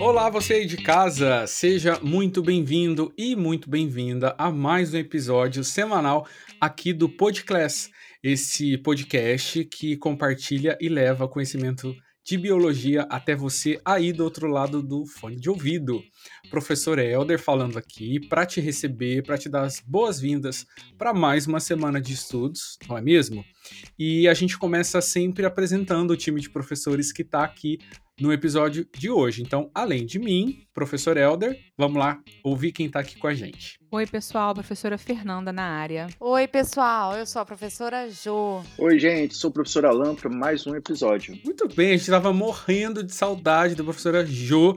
Olá, você aí de casa, seja muito bem-vindo e muito bem-vinda a mais um episódio semanal aqui do Podclass, esse podcast que compartilha e leva conhecimento de biologia até você aí do outro lado do fone de ouvido. Professor Elder falando aqui para te receber, para te dar as boas-vindas para mais uma semana de estudos, não é mesmo? E a gente começa sempre apresentando o time de professores que está aqui no episódio de hoje. Então, além de mim, professor Elder, vamos lá ouvir quem está aqui com a gente. Oi, pessoal, professora Fernanda na área. Oi, pessoal, eu sou a professora Jo. Oi, gente, sou o professor Alan para mais um episódio. Muito bem, a gente estava morrendo de saudade da professora Jo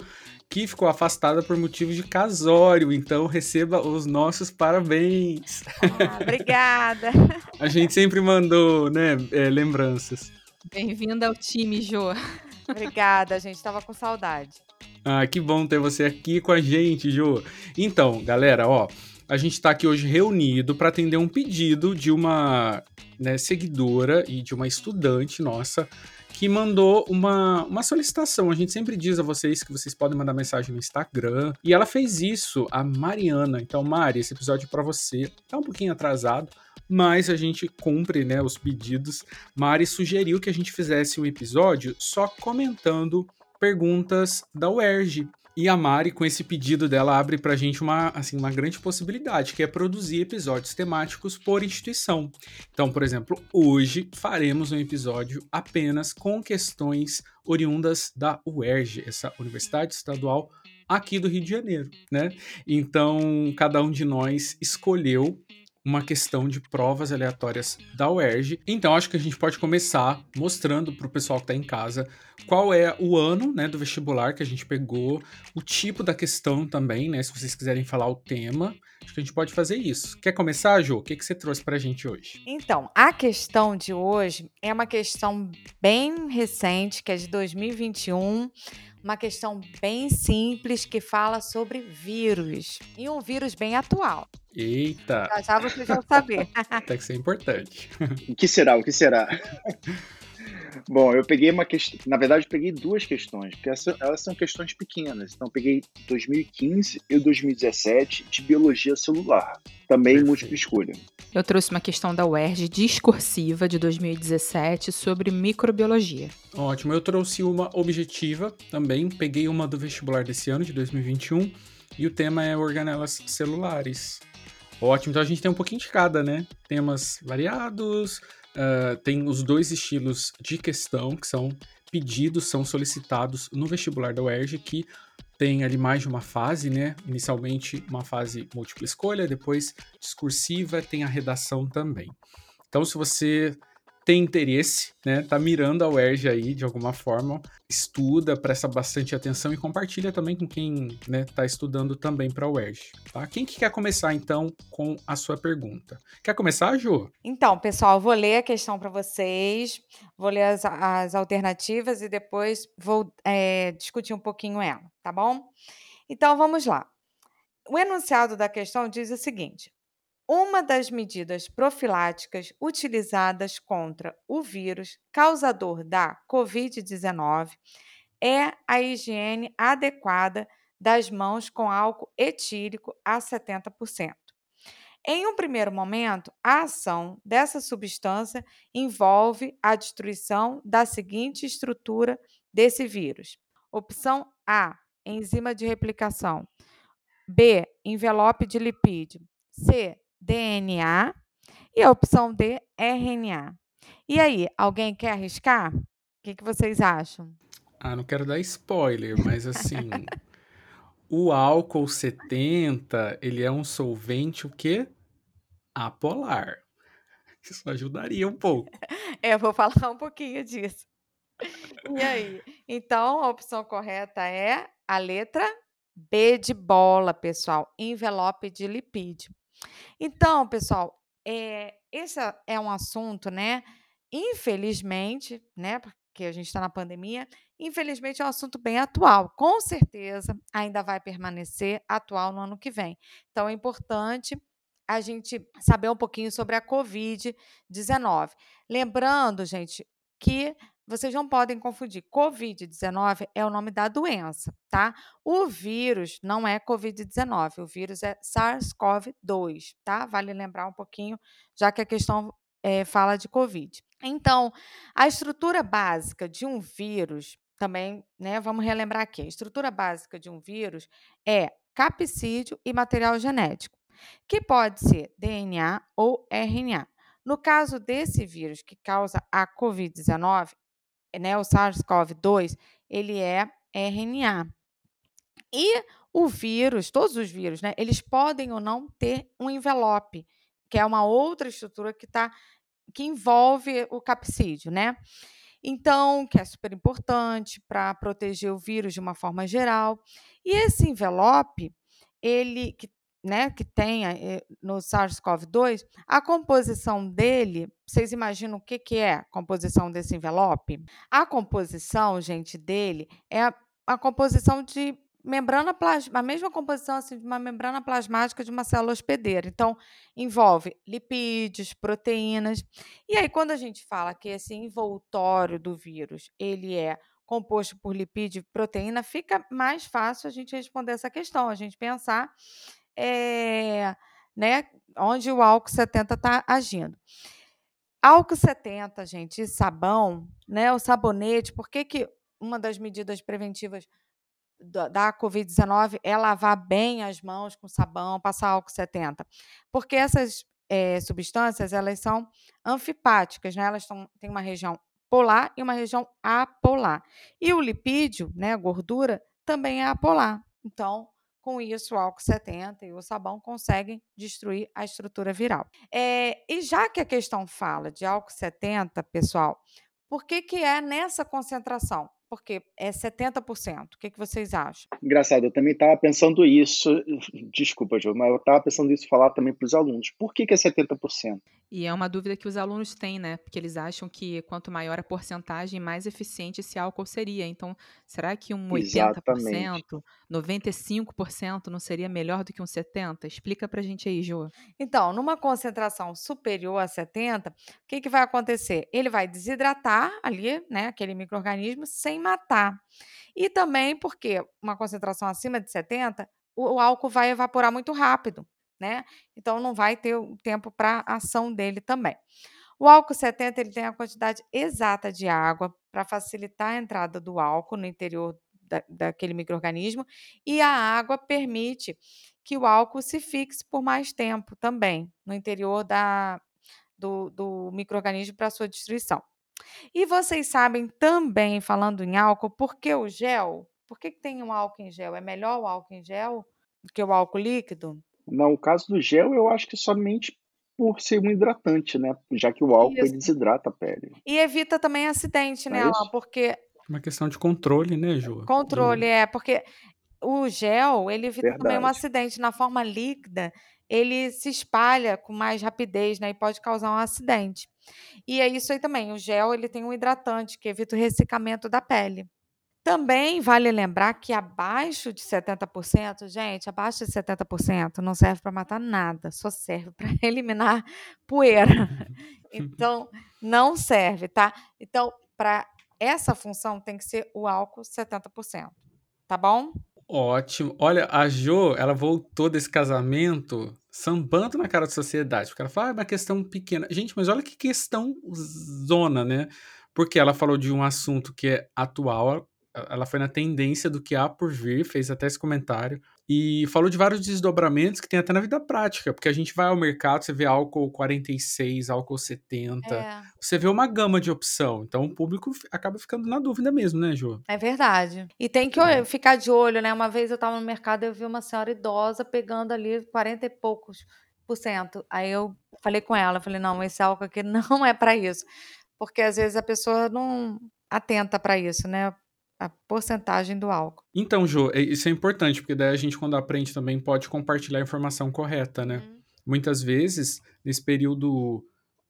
que ficou afastada por motivos de casório, então receba os nossos parabéns. Ah, obrigada. a gente sempre mandou, né, é, lembranças. Bem-vinda ao time, Jo. Obrigada, gente. Tava com saudade. Ah, que bom ter você aqui com a gente, Jo. Então, galera, ó, a gente está aqui hoje reunido para atender um pedido de uma né, seguidora e de uma estudante nossa que mandou uma, uma solicitação. A gente sempre diz a vocês que vocês podem mandar mensagem no Instagram. E ela fez isso, a Mariana. Então, Mari, esse episódio é para você. Tá um pouquinho atrasado, mas a gente cumpre né, os pedidos. Mari sugeriu que a gente fizesse um episódio só comentando perguntas da UERJ. E a Mari, com esse pedido dela, abre pra gente uma, assim, uma grande possibilidade, que é produzir episódios temáticos por instituição. Então, por exemplo, hoje faremos um episódio apenas com questões oriundas da UERJ, essa Universidade Estadual aqui do Rio de Janeiro, né? Então, cada um de nós escolheu uma questão de provas aleatórias da UERJ. Então, acho que a gente pode começar mostrando para o pessoal que está em casa qual é o ano né, do vestibular que a gente pegou, o tipo da questão também, né? Se vocês quiserem falar o tema, acho que a gente pode fazer isso. Quer começar, Jo? O que, que você trouxe para a gente hoje? Então, a questão de hoje é uma questão bem recente, que é de 2021 uma questão bem simples que fala sobre vírus. E um vírus bem atual. Eita! Já, já vocês vão saber. Até que isso é importante. O que será? O que será? Bom, eu peguei uma questão. Na verdade, eu peguei duas questões, porque elas, elas são questões pequenas. Então, eu peguei 2015 e 2017 de biologia celular, também Perfeito. múltipla escolha. Eu trouxe uma questão da UERJ discursiva de 2017 sobre microbiologia. Ótimo, eu trouxe uma objetiva também. Peguei uma do vestibular desse ano, de 2021, e o tema é organelas celulares. Ótimo, então a gente tem um pouquinho de cada, né? Temas variados, uh, tem os dois estilos de questão que são pedidos, são solicitados no vestibular da UERJ, que tem ali mais de uma fase, né? Inicialmente uma fase múltipla escolha, depois discursiva, tem a redação também. Então, se você tem interesse, né, tá mirando a UERJ aí de alguma forma, estuda, presta bastante atenção e compartilha também com quem, né, tá estudando também para a UERJ, tá? Quem que quer começar então com a sua pergunta? Quer começar, Ju? Então, pessoal, vou ler a questão para vocês, vou ler as, as, alternativas e depois vou é, discutir um pouquinho ela, tá bom? Então, vamos lá. O enunciado da questão diz o seguinte: uma das medidas profiláticas utilizadas contra o vírus causador da Covid-19 é a higiene adequada das mãos com álcool etílico a 70%. Em um primeiro momento, a ação dessa substância envolve a destruição da seguinte estrutura desse vírus: opção A, enzima de replicação, B, envelope de lipídio, C, DNA e a opção D, RNA. E aí, alguém quer arriscar? O que, que vocês acham? Ah, não quero dar spoiler, mas assim, o álcool 70, ele é um solvente o quê? Apolar. Isso ajudaria um pouco. É, eu vou falar um pouquinho disso. E aí? Então, a opção correta é a letra B de bola, pessoal. Envelope de lipídio. Então, pessoal, é, esse é um assunto, né? Infelizmente, né? Porque a gente está na pandemia, infelizmente é um assunto bem atual. Com certeza ainda vai permanecer atual no ano que vem. Então é importante a gente saber um pouquinho sobre a Covid-19. Lembrando, gente, que vocês não podem confundir. Covid-19 é o nome da doença, tá? O vírus não é Covid-19, o vírus é SARS-CoV-2, tá? Vale lembrar um pouquinho, já que a questão é, fala de Covid. Então, a estrutura básica de um vírus, também, né? Vamos relembrar aqui. A estrutura básica de um vírus é capsídeo e material genético, que pode ser DNA ou RNA. No caso desse vírus que causa a Covid-19, né, o SARS-CoV-2, ele é RNA. E o vírus, todos os vírus, né, eles podem ou não ter um envelope, que é uma outra estrutura que tá que envolve o capsídeo, né? Então, que é super importante para proteger o vírus de uma forma geral. E esse envelope, ele que né, que tenha eh, no SARS-CoV-2, a composição dele, vocês imaginam o que, que é a composição desse envelope? A composição, gente, dele é a, a composição de membrana plasmática, a mesma composição assim, de uma membrana plasmática de uma célula hospedeira. Então, envolve lipídios, proteínas. E aí, quando a gente fala que esse envoltório do vírus, ele é composto por lipídio e proteína, fica mais fácil a gente responder essa questão, a gente pensar é, né, onde o álcool 70 está agindo. Álcool 70, gente, sabão, né, o sabonete, por que, que uma das medidas preventivas da, da Covid-19 é lavar bem as mãos com sabão, passar álcool 70? Porque essas é, substâncias, elas são anfipáticas, né? elas têm uma região polar e uma região apolar. E o lipídio, né, a gordura, também é apolar. Então, com isso, o álcool 70 e o sabão conseguem destruir a estrutura viral. É, e já que a questão fala de álcool 70, pessoal, por que, que é nessa concentração? Porque é 70%. O que, que vocês acham? Engraçado, eu também estava pensando isso. Desculpa, João, mas eu estava pensando isso falar também para os alunos. Por que, que é 70%? E é uma dúvida que os alunos têm, né? Porque eles acham que quanto maior a porcentagem, mais eficiente esse álcool seria. Então, será que um 80%, Exatamente. 95% não seria melhor do que um 70%? Explica para a gente aí, Jô. Então, numa concentração superior a 70, o que, que vai acontecer? Ele vai desidratar ali, né, aquele microorganismo sem matar. E também porque uma concentração acima de 70, o, o álcool vai evaporar muito rápido, né? Então não vai ter o tempo para ação dele também. O álcool 70 ele tem a quantidade exata de água para facilitar a entrada do álcool no interior da, daquele microorganismo e a água permite que o álcool se fixe por mais tempo também no interior da, do, do microorganismo para sua destruição. E vocês sabem também, falando em álcool, por que o gel? Por que, que tem um álcool em gel? É melhor o álcool em gel do que o álcool líquido? Não, o caso do gel eu acho que somente por ser um hidratante, né? Já que o álcool desidrata a pele. E evita também acidente, né, é Alan? Porque. Uma questão de controle, né, Ju? Controle, é, porque o gel, ele evita Verdade. também um acidente. Na forma líquida, ele se espalha com mais rapidez, né? E pode causar um acidente. E é isso aí também. O gel ele tem um hidratante que evita o ressecamento da pele. Também vale lembrar que abaixo de 70%, gente, abaixo de 70% não serve para matar nada, só serve para eliminar poeira. Então, não serve, tá? Então, para essa função tem que ser o álcool 70%, tá bom? Ótimo. Olha, a Jo, ela voltou desse casamento sambando na cara da sociedade, porque ela fala, ah, é uma questão pequena. Gente, mas olha que questão zona, né? Porque ela falou de um assunto que é atual, ela foi na tendência do que há por vir, fez até esse comentário, e falou de vários desdobramentos que tem até na vida prática, porque a gente vai ao mercado, você vê álcool 46, álcool 70, é. você vê uma gama de opção, então o público acaba ficando na dúvida mesmo, né, Ju? É verdade. E tem que é. ficar de olho, né? Uma vez eu tava no mercado e eu vi uma senhora idosa pegando ali 40 e poucos por cento. Aí eu falei com ela, falei, não, esse álcool aqui não é para isso. Porque às vezes a pessoa não atenta para isso, né? A porcentagem do álcool. Então, Jo, é, isso é importante, porque daí a gente, quando aprende, também pode compartilhar a informação correta, né? Uhum. Muitas vezes, nesse período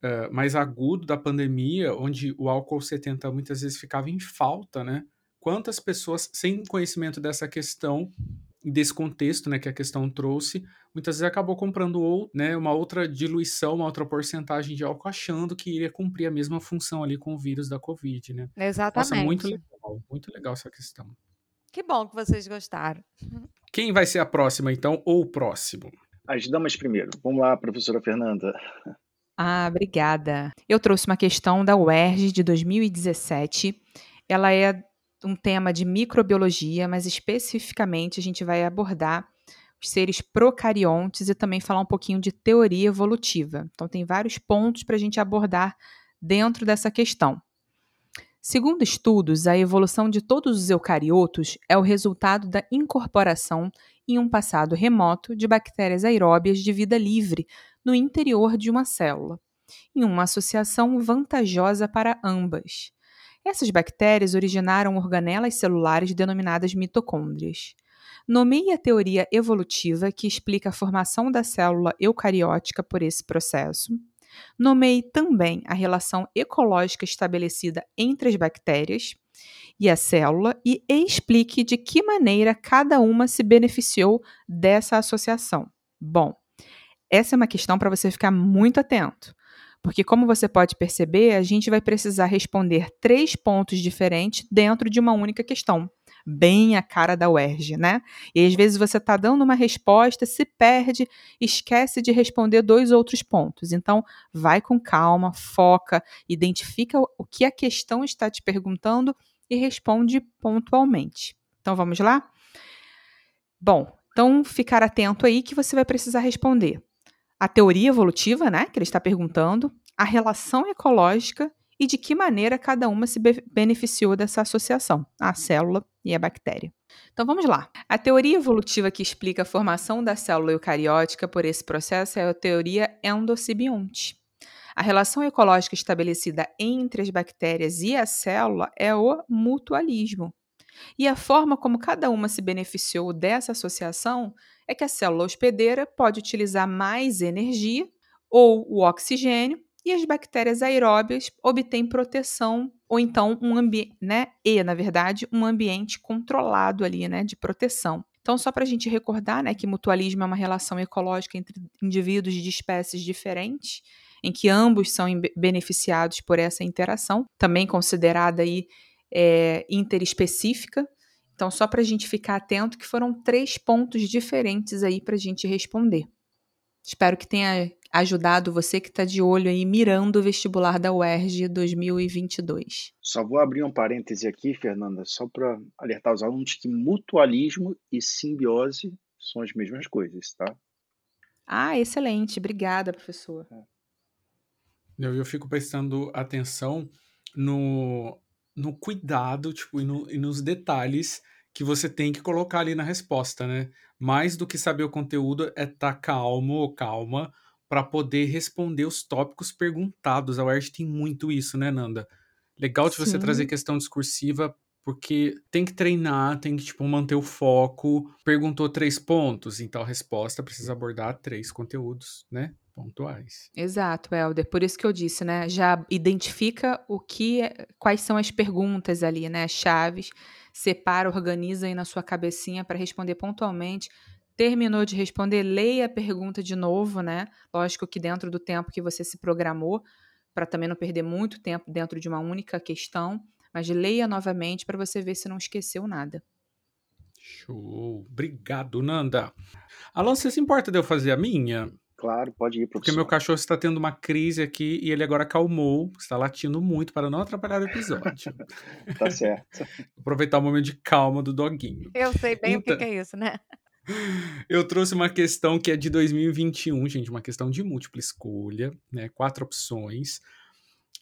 uh, mais agudo da pandemia, onde o álcool 70 muitas vezes ficava em falta, né? Quantas pessoas sem conhecimento dessa questão desse contexto, né, que a questão trouxe, muitas vezes acabou comprando ou, né, uma outra diluição, uma outra porcentagem de álcool, achando que iria cumprir a mesma função ali com o vírus da Covid, né? Exatamente. Nossa, muito legal, muito legal essa questão. Que bom que vocês gostaram. Quem vai ser a próxima, então, ou o próximo? As damas primeiro. Vamos lá, professora Fernanda. Ah, obrigada. Eu trouxe uma questão da UERJ de 2017. Ela é um tema de microbiologia, mas especificamente a gente vai abordar os seres procariontes e também falar um pouquinho de teoria evolutiva. Então, tem vários pontos para a gente abordar dentro dessa questão. Segundo estudos, a evolução de todos os eucariotos é o resultado da incorporação em um passado remoto de bactérias aeróbias de vida livre no interior de uma célula, em uma associação vantajosa para ambas. Essas bactérias originaram organelas celulares denominadas mitocôndrias. Nomeie a teoria evolutiva que explica a formação da célula eucariótica por esse processo. Nomeie também a relação ecológica estabelecida entre as bactérias e a célula e explique de que maneira cada uma se beneficiou dessa associação. Bom, essa é uma questão para você ficar muito atento, porque, como você pode perceber, a gente vai precisar responder três pontos diferentes dentro de uma única questão. Bem a cara da UERJ, né? E às vezes você está dando uma resposta, se perde, esquece de responder dois outros pontos. Então, vai com calma, foca, identifica o que a questão está te perguntando e responde pontualmente. Então, vamos lá? Bom, então ficar atento aí que você vai precisar responder a teoria evolutiva, né, que ele está perguntando, a relação ecológica e de que maneira cada uma se be beneficiou dessa associação, a célula e a bactéria. Então vamos lá. A teoria evolutiva que explica a formação da célula eucariótica por esse processo é a teoria endocibionte. A relação ecológica estabelecida entre as bactérias e a célula é o mutualismo. E a forma como cada uma se beneficiou dessa associação é que a célula hospedeira pode utilizar mais energia ou o oxigênio e as bactérias aeróbias obtêm proteção ou então um ambiente, né? E, na verdade, um ambiente controlado ali, né, de proteção. Então, só para a gente recordar, né, que mutualismo é uma relação ecológica entre indivíduos de espécies diferentes, em que ambos são beneficiados por essa interação, também considerada aí é, interespecífica, então, só para a gente ficar atento que foram três pontos diferentes aí para a gente responder. Espero que tenha ajudado você que está de olho aí mirando o vestibular da UERJ 2022. Só vou abrir um parêntese aqui, Fernanda, só para alertar os alunos que mutualismo e simbiose são as mesmas coisas, tá? Ah, excelente. Obrigada, professor. É. Eu, eu fico prestando atenção no no cuidado, tipo, e, no, e nos detalhes que você tem que colocar ali na resposta, né? Mais do que saber o conteúdo é estar tá calmo ou calma para poder responder os tópicos perguntados. A UERJ tem muito isso, né, Nanda? Legal de você trazer questão discursiva, porque tem que treinar, tem que, tipo, manter o foco. Perguntou três pontos, então a resposta precisa abordar três conteúdos, né? pontuais. Exato, Helder. Por isso que eu disse, né? Já identifica o que, é, quais são as perguntas ali, né? As chaves, separa, organiza aí na sua cabecinha para responder pontualmente. Terminou de responder, leia a pergunta de novo, né? Lógico que dentro do tempo que você se programou, para também não perder muito tempo dentro de uma única questão, mas leia novamente para você ver se não esqueceu nada. Show! Obrigado, Nanda. Alô, você se importa de eu fazer a minha? Claro, pode ir, professor. Porque meu cachorro está tendo uma crise aqui e ele agora acalmou, está latindo muito para não atrapalhar o episódio. tá certo. Aproveitar o momento de calma do doguinho. Eu sei bem então, o que, que é isso, né? Eu trouxe uma questão que é de 2021, gente, uma questão de múltipla escolha, né? Quatro opções.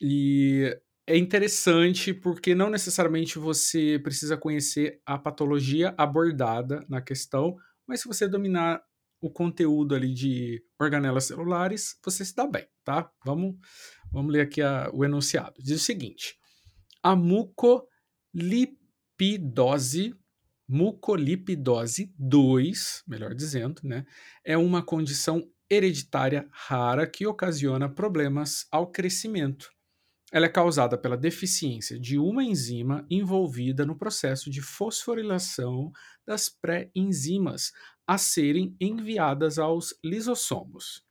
E é interessante porque não necessariamente você precisa conhecer a patologia abordada na questão, mas se você dominar o conteúdo ali de organelas celulares, você se dá bem, tá? Vamos, vamos ler aqui a, o enunciado. Diz o seguinte: a mucolipidose, mucolipidose 2, melhor dizendo, né, é uma condição hereditária rara que ocasiona problemas ao crescimento. ela é causada pela deficiência de uma enzima envolvida no processo de fosforilação das pré-enzimas a serem enviadas aos lisossomos.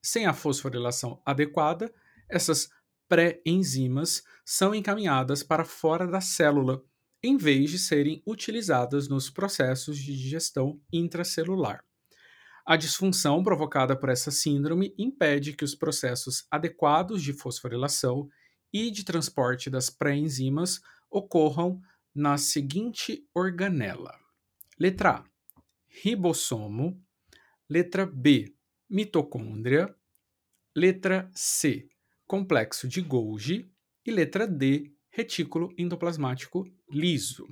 Sem a fosforilação adequada, essas pré-enzimas são encaminhadas para fora da célula, em vez de serem utilizadas nos processos de digestão intracelular. A disfunção provocada por essa síndrome impede que os processos adequados de fosforilação e de transporte das pré-enzimas ocorram na seguinte organela: letra A, ribossomo, letra B, mitocôndria, letra C, complexo de Golgi e letra D, retículo endoplasmático liso.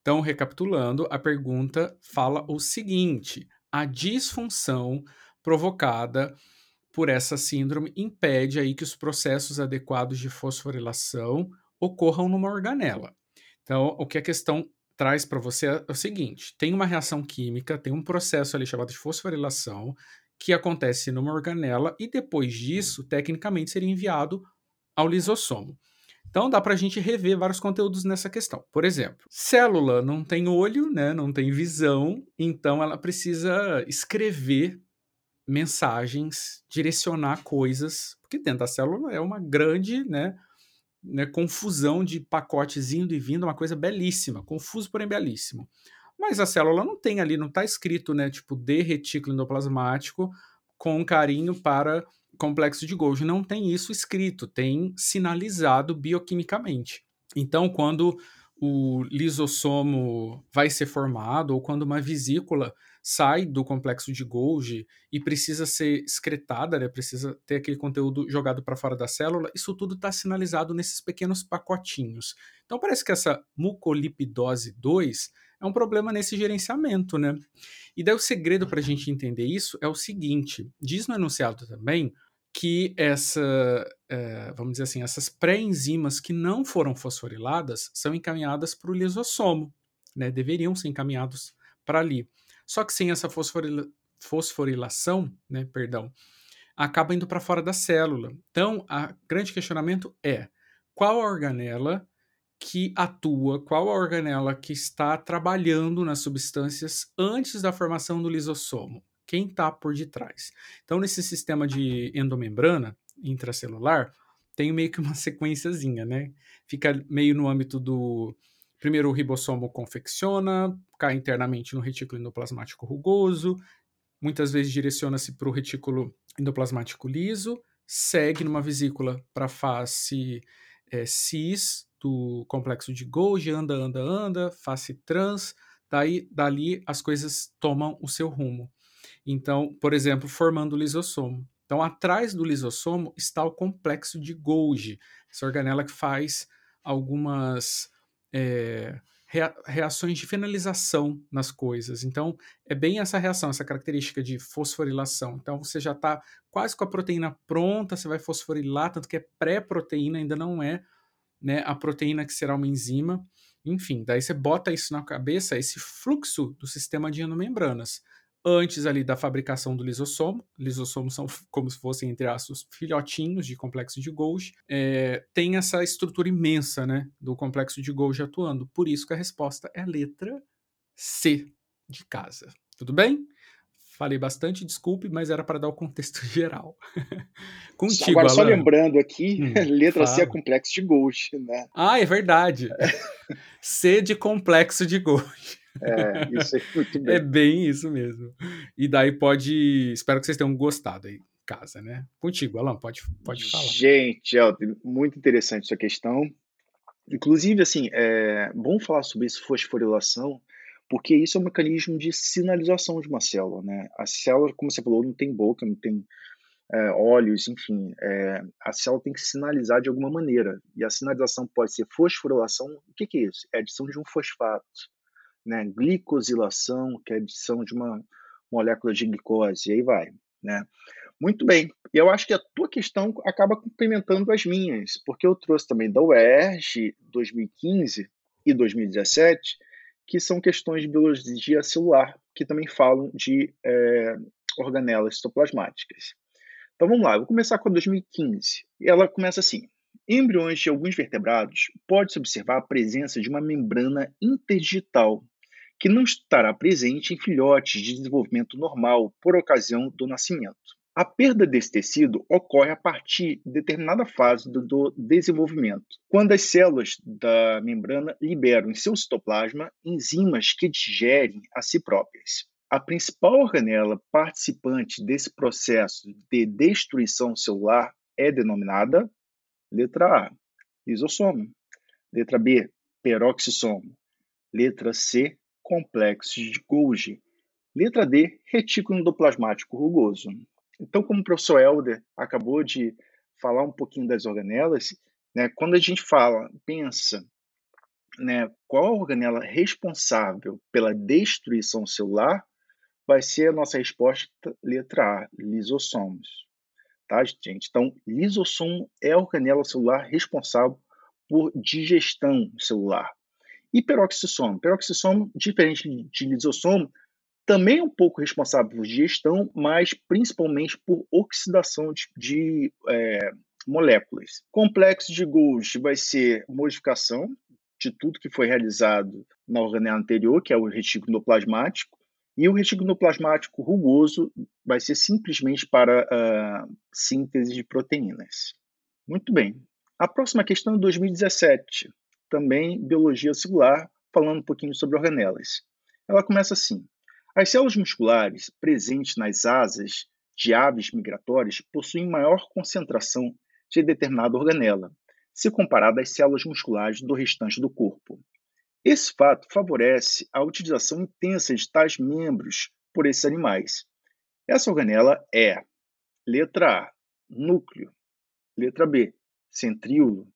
Então, recapitulando, a pergunta fala o seguinte: a disfunção provocada por essa síndrome impede aí que os processos adequados de fosforilação ocorram numa organela. Então, o que a questão traz para você é o seguinte: tem uma reação química, tem um processo ali chamado de fosforilação que acontece numa organela e depois disso, tecnicamente, seria enviado ao lisossomo. Então dá para a gente rever vários conteúdos nessa questão. Por exemplo, célula não tem olho, né, não tem visão, então ela precisa escrever mensagens, direcionar coisas, porque dentro da célula é uma grande, né, né, confusão de pacotes indo e vindo, uma coisa belíssima, confuso porém belíssimo. Mas a célula não tem ali, não está escrito, né, tipo D retículo endoplasmático com carinho para complexo de Golgi não tem isso escrito, tem sinalizado bioquimicamente. Então, quando o lisossomo vai ser formado ou quando uma vesícula sai do complexo de Golgi e precisa ser excretada, né, precisa ter aquele conteúdo jogado para fora da célula, isso tudo está sinalizado nesses pequenos pacotinhos. Então parece que essa mucolipidose 2 é um problema nesse gerenciamento, né? E daí o segredo para a gente entender isso é o seguinte: diz no enunciado também que essa, é, vamos dizer assim, essas pré-enzimas que não foram fosforiladas são encaminhadas para o lisossomo, né? Deveriam ser encaminhados para ali. Só que sem essa fosforila fosforilação, né, perdão, acaba indo para fora da célula. Então, o grande questionamento é: qual a organela que atua, qual a organela que está trabalhando nas substâncias antes da formação do lisossomo? Quem está por detrás. Então, nesse sistema de endomembrana intracelular, tem meio que uma sequenciazinha, né? Fica meio no âmbito do. Primeiro, o ribossomo confecciona, cai internamente no retículo endoplasmático rugoso, muitas vezes direciona-se para o retículo endoplasmático liso, segue numa vesícula para a face é, cis do complexo de Golgi, anda, anda, anda, face trans, daí dali as coisas tomam o seu rumo. Então, por exemplo, formando o lisossomo. Então, atrás do lisossomo está o complexo de Golgi, essa organela que faz algumas é, reações de finalização nas coisas. Então, é bem essa reação, essa característica de fosforilação. Então, você já está quase com a proteína pronta, você vai fosforilar, tanto que é pré-proteína, ainda não é né, a proteína que será uma enzima. Enfim, daí você bota isso na cabeça, esse fluxo do sistema de endomembranas antes ali da fabricação do lisossomo. Lisossomos são como se fossem, entre aspas, filhotinhos de complexo de Golgi. É, tem essa estrutura imensa, né, do complexo de Golgi atuando. Por isso que a resposta é a letra C de casa. Tudo bem? Falei bastante, desculpe, mas era para dar o contexto geral. Contigo, Agora, Alan. só lembrando aqui, hum, letra fala. C é complexo de Golgi, né? Ah, é verdade. C de complexo de Golgi. É, isso é muito bem. É bem isso mesmo. E daí pode. Espero que vocês tenham gostado aí casa, né? Contigo, Alan, pode, pode falar. Gente, Elton, muito interessante essa questão. Inclusive, assim, é bom falar sobre isso, fosforilação, porque isso é um mecanismo de sinalização de uma célula, né? A célula, como você falou, não tem boca, não tem é, olhos, enfim, é, a célula tem que sinalizar de alguma maneira. E a sinalização pode ser fosforilação. O que, que é isso? É a adição de um fosfato né? Glicosilação, que é a adição de uma molécula de glicose, e aí vai, né? Muito bem. Eu acho que a tua questão acaba complementando as minhas, porque eu trouxe também da UERJ 2015 e 2017, que são questões de biologia celular, que também falam de é, organelas citoplasmáticas. Então vamos lá, eu vou começar com a 2015. E ela começa assim: Em embriões de alguns vertebrados, pode-se observar a presença de uma membrana interdigital, que não estará presente em filhotes de desenvolvimento normal por ocasião do nascimento. A perda desse tecido ocorre a partir de determinada fase do, desenvolvimento, quando as células da membrana liberam em seu citoplasma enzimas que digerem a si próprias. A principal organela participante desse processo de destruição celular é denominada letra A, lisossomo, letra B, peroxissomo, letra C, complexo de Golgi, letra D, retículo endoplasmático rugoso. Então, como o professor Helder acabou de falar um pouquinho das organelas, né, quando a gente fala, pensa, né, qual a organela responsável pela destruição celular, vai ser a nossa resposta letra A, lisossomos. Tá, gente? Então, lisossomo é a organela celular responsável por digestão celular. E peroxissomo? Peroxissomo, diferente de lisossomo, também é um pouco responsável por digestão, mas principalmente por oxidação de, de é, moléculas. Complexo de Golgi vai ser modificação de tudo que foi realizado na organela anterior, que é o retículo endoplasmático, e o retículo endoplasmático rugoso vai ser simplesmente para a síntese de proteínas. Muito bem. A próxima questão é 2017, também biologia celular, falando um pouquinho sobre organelas. Ela começa assim: as células musculares presentes nas asas de aves migratórias possuem maior concentração de determinada organela, se comparada às células musculares do restante do corpo. Esse fato favorece a utilização intensa de tais membros por esses animais. Essa organela é letra A, núcleo, letra B, centríolo,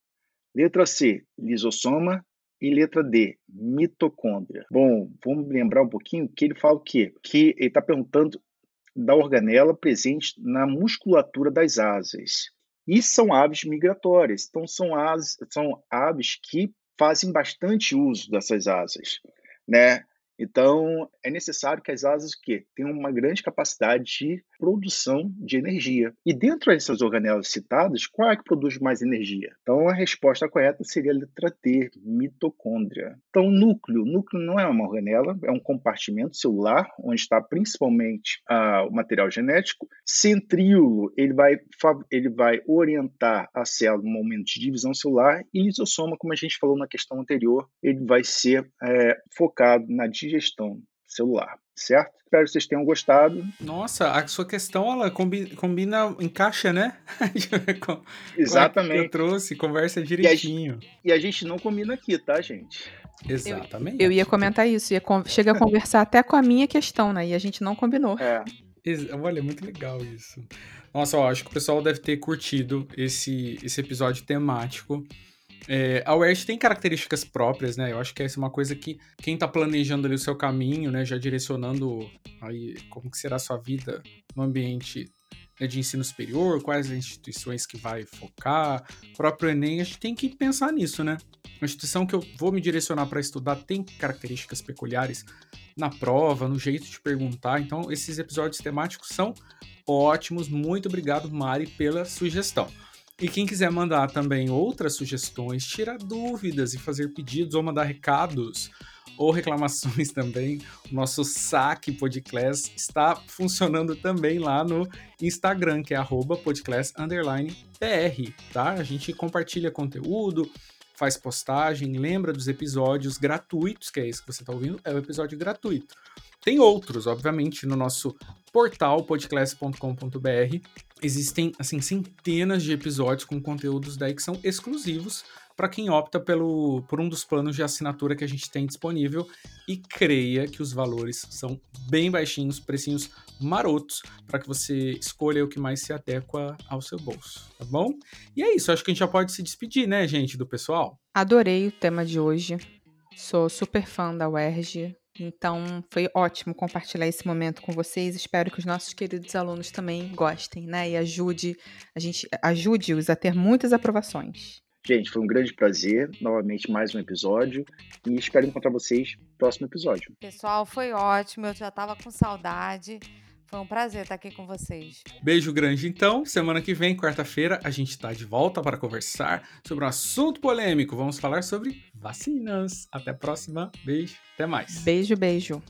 letra C, lisossoma e letra D, mitocôndria. Bom, vamos lembrar um pouquinho que ele fala o quê? Que ele está perguntando da organela presente na musculatura das asas. E são aves migratórias, então são aves, são aves que fazem bastante uso dessas asas, né? Então, é necessário que as asas que tenham uma grande capacidade de produção de energia. E dentro dessas organelas citadas, qual é que produz mais energia? Então, a resposta correta seria a letra T, mitocôndria. Então, núcleo. Núcleo não é uma organela, é um compartimento celular, onde está principalmente ah, o material genético. Centríolo, ele vai, ele vai orientar a célula no momento de divisão celular. E lisossoma, como a gente falou na questão anterior, ele vai ser é, focado na digestão celular, certo? Espero que vocês tenham gostado. Nossa, a sua questão ela combina, combina encaixa, né? com, Exatamente. Com eu trouxe, conversa direitinho. E a, e a, gente não combina aqui, tá, gente? Exatamente. Eu, eu ia comentar isso, ia chega a conversar até com a minha questão, né? E a gente não combinou. É. Olha, muito legal isso. Nossa, eu acho que o pessoal deve ter curtido esse, esse episódio temático. É, a UERJ tem características próprias, né? Eu acho que essa é uma coisa que quem está planejando ali o seu caminho, né, já direcionando aí como que será a sua vida no ambiente né, de ensino superior, quais as instituições que vai focar, próprio Enem, a gente tem que pensar nisso, né? Uma instituição que eu vou me direcionar para estudar tem características peculiares na prova, no jeito de perguntar, então esses episódios temáticos são ótimos. Muito obrigado, Mari, pela sugestão. E quem quiser mandar também outras sugestões, tirar dúvidas e fazer pedidos ou mandar recados ou reclamações também, o nosso saque podcast está funcionando também lá no Instagram, que é @podclass_br, tá? A gente compartilha conteúdo, faz postagem, lembra dos episódios gratuitos, que é esse que você está ouvindo, é o episódio gratuito. Tem outros, obviamente, no nosso portal podclass.com.br. Existem assim centenas de episódios com conteúdos daí que são exclusivos para quem opta pelo, por um dos planos de assinatura que a gente tem disponível e creia que os valores são bem baixinhos, precinhos marotos, para que você escolha o que mais se adequa ao seu bolso, tá bom? E é isso, acho que a gente já pode se despedir, né, gente, do pessoal? Adorei o tema de hoje. Sou super fã da UERJ, então, foi ótimo compartilhar esse momento com vocês. Espero que os nossos queridos alunos também gostem, né? E ajude a gente ajude-os a ter muitas aprovações. Gente, foi um grande prazer. Novamente, mais um episódio. E espero encontrar vocês no próximo episódio. Pessoal, foi ótimo. Eu já estava com saudade. Foi um prazer estar aqui com vocês. Beijo grande, então. Semana que vem, quarta-feira, a gente está de volta para conversar sobre um assunto polêmico. Vamos falar sobre vacinas. Até a próxima. Beijo. Até mais. Beijo, beijo.